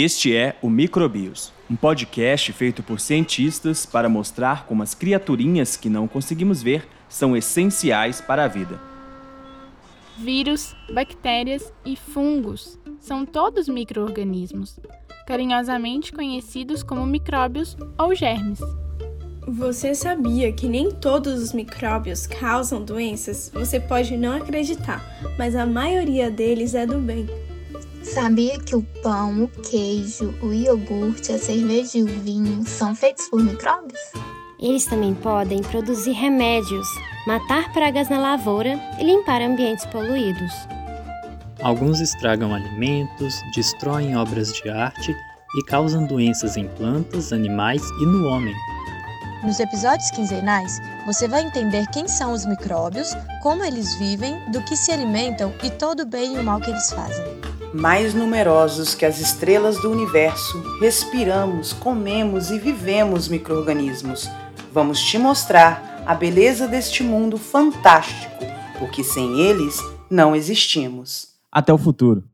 Este é o Microbios, um podcast feito por cientistas para mostrar como as criaturinhas que não conseguimos ver são essenciais para a vida. Vírus, bactérias e fungos são todos microorganismos, carinhosamente conhecidos como micróbios ou germes. Você sabia que nem todos os micróbios causam doenças? Você pode não acreditar, mas a maioria deles é do bem. Sabia que o pão, o queijo, o iogurte, a cerveja e o vinho são feitos por micróbios? Eles também podem produzir remédios, matar pragas na lavoura e limpar ambientes poluídos. Alguns estragam alimentos, destroem obras de arte e causam doenças em plantas, animais e no homem. Nos episódios quinzenais, você vai entender quem são os micróbios, como eles vivem, do que se alimentam e todo o bem e o mal que eles fazem mais numerosos que as estrelas do universo, respiramos, comemos e vivemos microorganismos. Vamos te mostrar a beleza deste mundo fantástico, porque sem eles não existimos. Até o futuro.